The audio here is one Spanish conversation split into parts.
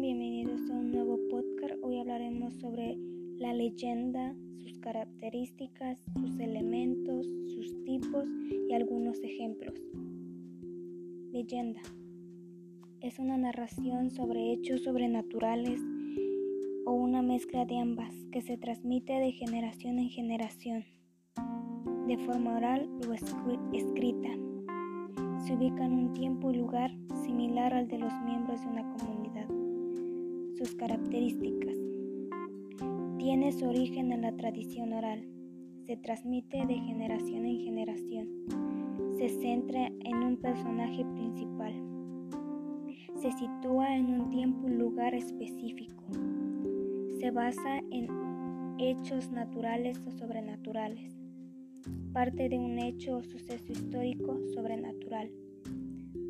Bienvenidos a un nuevo podcast. Hoy hablaremos sobre la leyenda, sus características, sus elementos, sus tipos y algunos ejemplos. Leyenda. Es una narración sobre hechos sobrenaturales o una mezcla de ambas que se transmite de generación en generación, de forma oral o escrita. Se ubica en un tiempo y lugar similar al de los miembros de una comunidad Características. Tiene su origen en la tradición oral. Se transmite de generación en generación. Se centra en un personaje principal. Se sitúa en un tiempo y lugar específico. Se basa en hechos naturales o sobrenaturales. Parte de un hecho o suceso histórico sobrenatural.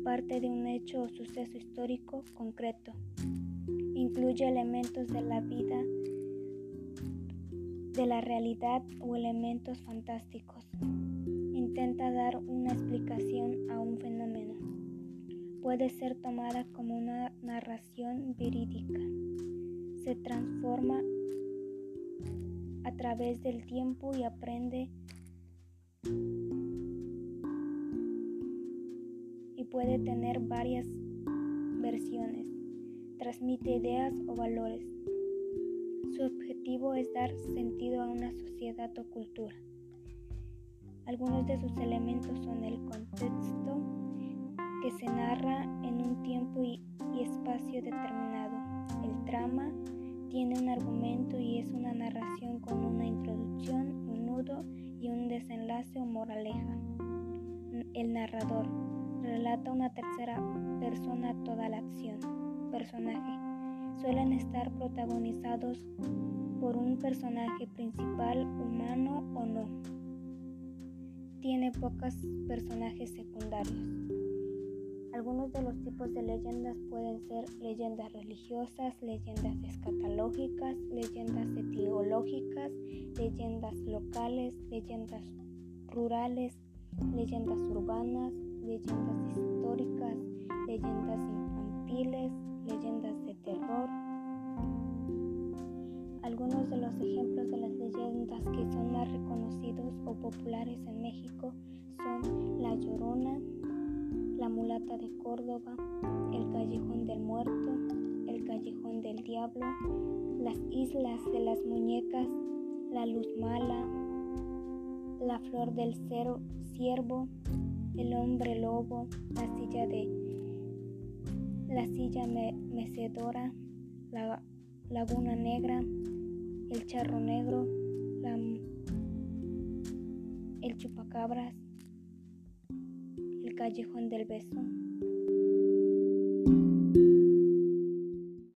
Parte de un hecho o suceso histórico concreto. Incluye elementos de la vida de la realidad o elementos fantásticos. Intenta dar una explicación a un fenómeno. Puede ser tomada como una narración verídica. Se transforma a través del tiempo y aprende y puede tener varias versiones. Transmite ideas o valores. Su objetivo es dar sentido a una sociedad o cultura. Algunos de sus elementos son el contexto, que se narra en un tiempo y, espacio determinado. El trama tiene un argumento y es una narración con una introducción, un nudo y un desenlace o moraleja. El narrador relata una tercera persona toda la acción. Suelen estar protagonizados por un personaje principal humano o no. Tiene pocos personajes secundarios. Algunos de los tipos de leyendas pueden ser leyendas religiosas, leyendas escatológicas, leyendas etiológicas, leyendas locales, leyendas rurales, leyendas urbanas, leyendas históricas, leyendas infantiles, leyendas de terror. Algunos de los ejemplos de las leyendas que son más reconocidos o populares en México son La Llorona, La Mulata de Córdoba, El Callejón del Muerto, El Callejón del Diablo, Las Islas de las Muñecas, La Luz Mala, La Flor del Cero, Ciervo, El Hombre Lobo, La Silla de la silla mecedora, la laguna negra, el charro negro, el chupacabras, el callejón del beso.